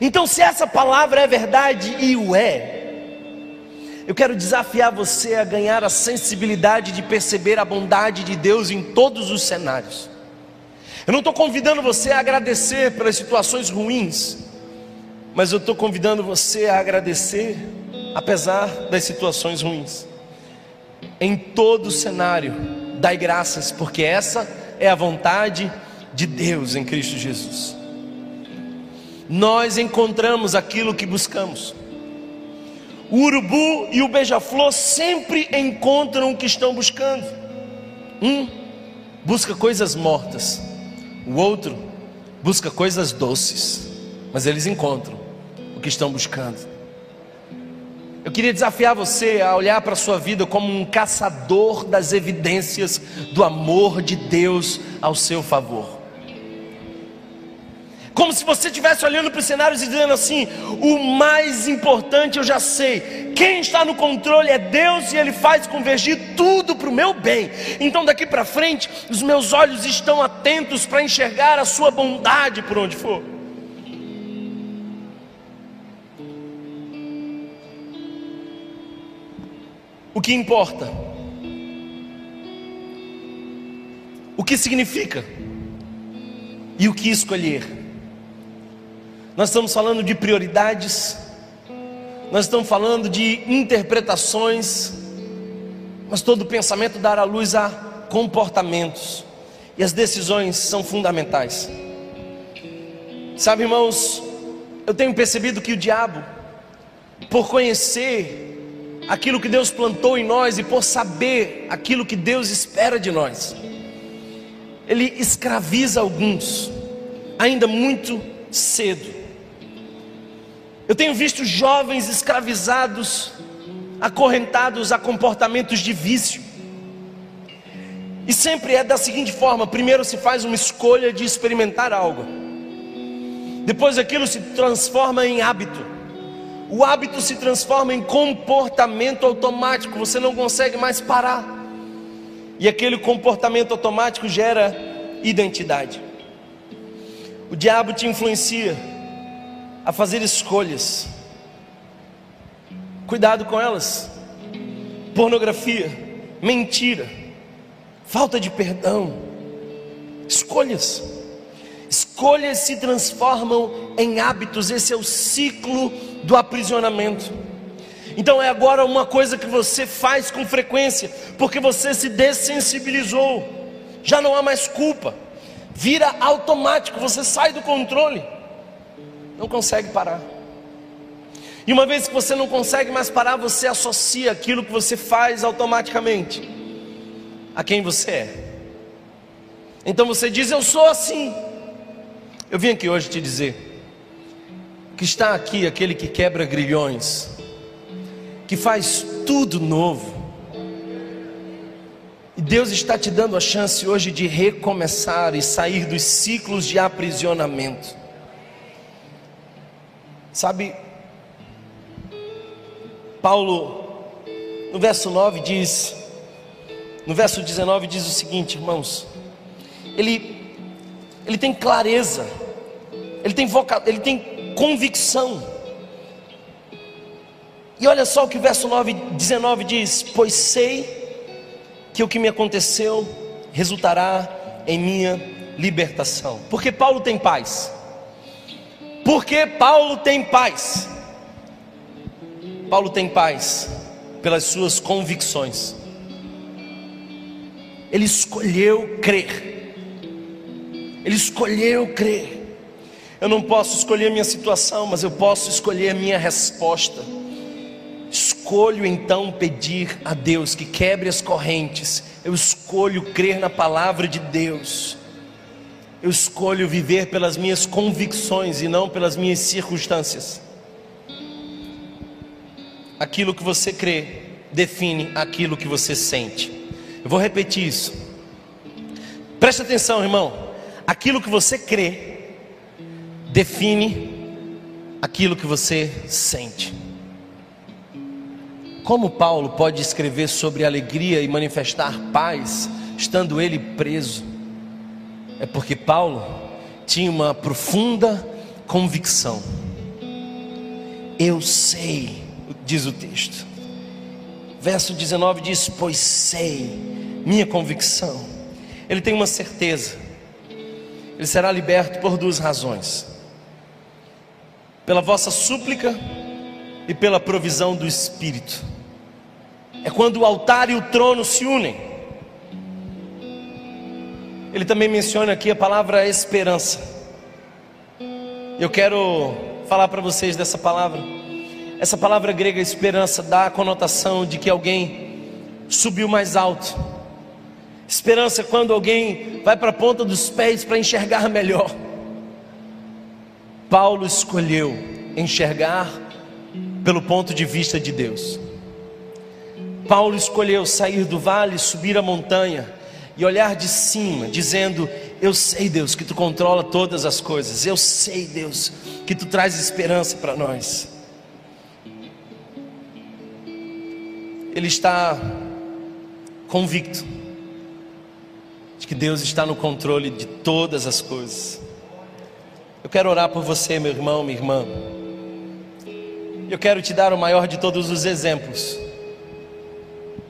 Então, se essa palavra é verdade e o é, eu quero desafiar você a ganhar a sensibilidade de perceber a bondade de Deus em todos os cenários. Eu não estou convidando você a agradecer pelas situações ruins, mas eu estou convidando você a agradecer apesar das situações ruins. Em todo cenário, dai graças, porque essa é a vontade de Deus em Cristo Jesus. Nós encontramos aquilo que buscamos. O urubu e o beija-flor sempre encontram o que estão buscando. Um busca coisas mortas, o outro busca coisas doces, mas eles encontram que estão buscando. Eu queria desafiar você a olhar para a sua vida como um caçador das evidências do amor de Deus ao seu favor. Como se você estivesse olhando para os cenários e dizendo assim: o mais importante eu já sei, quem está no controle é Deus e Ele faz convergir tudo para o meu bem. Então daqui para frente, os meus olhos estão atentos para enxergar a Sua bondade por onde for. O que importa? O que significa? E o que escolher? Nós estamos falando de prioridades, nós estamos falando de interpretações, mas todo pensamento dará luz a comportamentos, e as decisões são fundamentais. Sabe, irmãos, eu tenho percebido que o diabo, por conhecer aquilo que Deus plantou em nós e por saber aquilo que Deus espera de nós. Ele escraviza alguns, ainda muito cedo. Eu tenho visto jovens escravizados, acorrentados a comportamentos de vício. E sempre é da seguinte forma: primeiro se faz uma escolha de experimentar algo, depois aquilo se transforma em hábito o hábito se transforma em comportamento automático, você não consegue mais parar. E aquele comportamento automático gera identidade. O diabo te influencia a fazer escolhas. Cuidado com elas. Pornografia, mentira, falta de perdão. Escolhas. Escolhas se transformam em hábitos, esse é o ciclo do aprisionamento. Então é agora uma coisa que você faz com frequência, porque você se dessensibilizou, já não há mais culpa, vira automático, você sai do controle, não consegue parar. E uma vez que você não consegue mais parar, você associa aquilo que você faz automaticamente a quem você é. Então você diz: Eu sou assim. Eu vim aqui hoje te dizer que está aqui aquele que quebra grilhões, que faz tudo novo. E Deus está te dando a chance hoje de recomeçar e sair dos ciclos de aprisionamento. Sabe, Paulo, no verso 9 diz, no verso 19 diz o seguinte, irmãos, ele, ele tem clareza ele tem, voca... ele tem convicção. E olha só o que o verso 9, 19 diz: Pois sei que o que me aconteceu resultará em minha libertação. Porque Paulo tem paz. Porque Paulo tem paz. Paulo tem paz pelas suas convicções. Ele escolheu crer. Ele escolheu crer. Eu não posso escolher a minha situação, mas eu posso escolher a minha resposta. Escolho então pedir a Deus que quebre as correntes. Eu escolho crer na palavra de Deus. Eu escolho viver pelas minhas convicções e não pelas minhas circunstâncias. Aquilo que você crê define aquilo que você sente. Eu vou repetir isso. Preste atenção, irmão. Aquilo que você crê define aquilo que você sente. Como Paulo pode escrever sobre alegria e manifestar paz, estando ele preso? É porque Paulo tinha uma profunda convicção. Eu sei, diz o texto. Verso 19 diz: Pois sei, minha convicção. Ele tem uma certeza. Ele será liberto por duas razões: pela vossa súplica e pela provisão do Espírito. É quando o altar e o trono se unem. Ele também menciona aqui a palavra esperança. Eu quero falar para vocês dessa palavra. Essa palavra grega esperança dá a conotação de que alguém subiu mais alto. Esperança é quando alguém vai para a ponta dos pés para enxergar melhor. Paulo escolheu enxergar pelo ponto de vista de Deus. Paulo escolheu sair do vale, subir a montanha e olhar de cima, dizendo: Eu sei, Deus, que tu controla todas as coisas. Eu sei, Deus, que tu traz esperança para nós. Ele está convicto de que Deus está no controle de todas as coisas. Eu quero orar por você, meu irmão, minha irmã. Eu quero te dar o maior de todos os exemplos: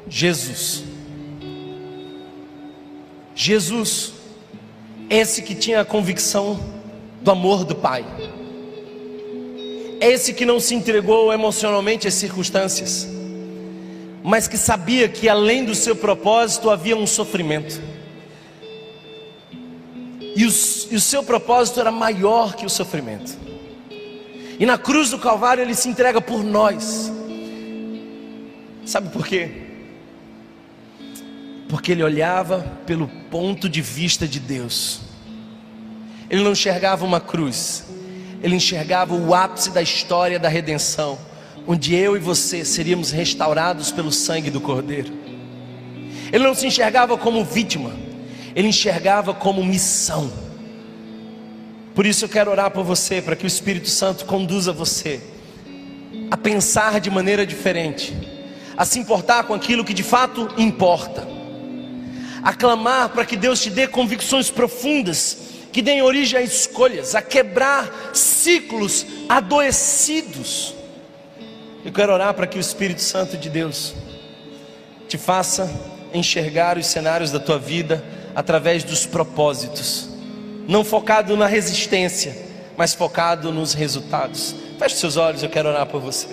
Jesus. Jesus, esse que tinha a convicção do amor do Pai, esse que não se entregou emocionalmente às circunstâncias, mas que sabia que além do seu propósito havia um sofrimento, e o, e o seu propósito era maior que o sofrimento, e na cruz do Calvário ele se entrega por nós, sabe por quê? porque ele olhava pelo ponto de vista de Deus. Ele não enxergava uma cruz, ele enxergava o ápice da história da redenção, onde eu e você seríamos restaurados pelo sangue do Cordeiro. Ele não se enxergava como vítima, ele enxergava como missão. Por isso eu quero orar por você, para que o Espírito Santo conduza você a pensar de maneira diferente, a se importar com aquilo que de fato importa a clamar para que Deus te dê convicções profundas, que deem origem a escolhas, a quebrar ciclos adoecidos. Eu quero orar para que o Espírito Santo de Deus te faça enxergar os cenários da tua vida através dos propósitos, não focado na resistência, mas focado nos resultados. Feche seus olhos, eu quero orar por você.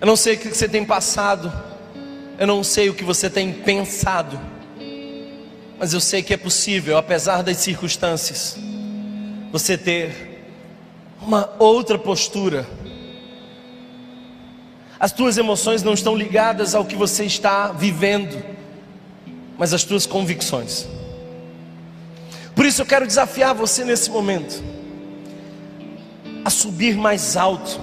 Eu não sei o que você tem passado, eu não sei o que você tem pensado, mas eu sei que é possível, apesar das circunstâncias, você ter uma outra postura. As tuas emoções não estão ligadas ao que você está vivendo, mas às tuas convicções. Por isso eu quero desafiar você nesse momento a subir mais alto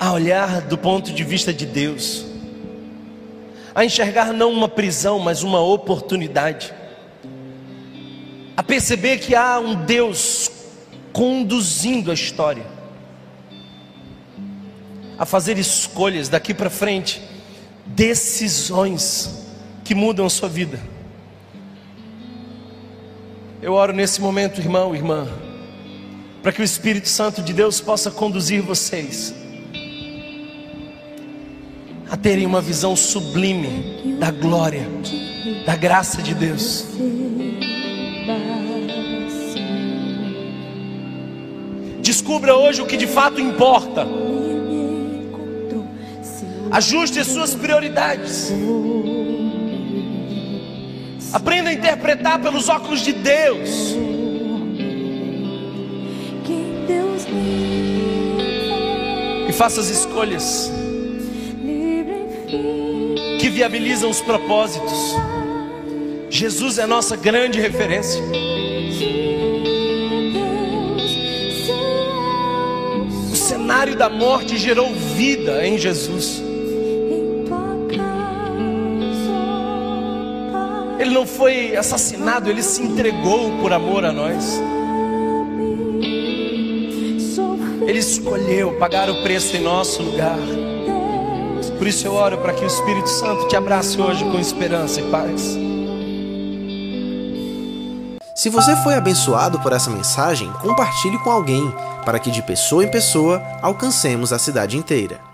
a olhar do ponto de vista de Deus, a enxergar não uma prisão, mas uma oportunidade, a perceber que há um Deus conduzindo a história, a fazer escolhas daqui para frente, decisões que mudam a sua vida. Eu oro nesse momento, irmão, irmã, para que o Espírito Santo de Deus possa conduzir vocês a terem uma visão sublime da glória, da graça de Deus. Descubra hoje o que de fato importa. Ajuste as suas prioridades. Aprenda a interpretar pelos óculos de Deus. E faça as escolhas que viabilizam os propósitos. Jesus é nossa grande referência. O cenário da morte gerou vida em Jesus. Não foi assassinado, ele se entregou por amor a nós. Ele escolheu pagar o preço em nosso lugar. Por isso eu oro para que o Espírito Santo te abrace hoje com esperança e paz. Se você foi abençoado por essa mensagem, compartilhe com alguém, para que de pessoa em pessoa alcancemos a cidade inteira.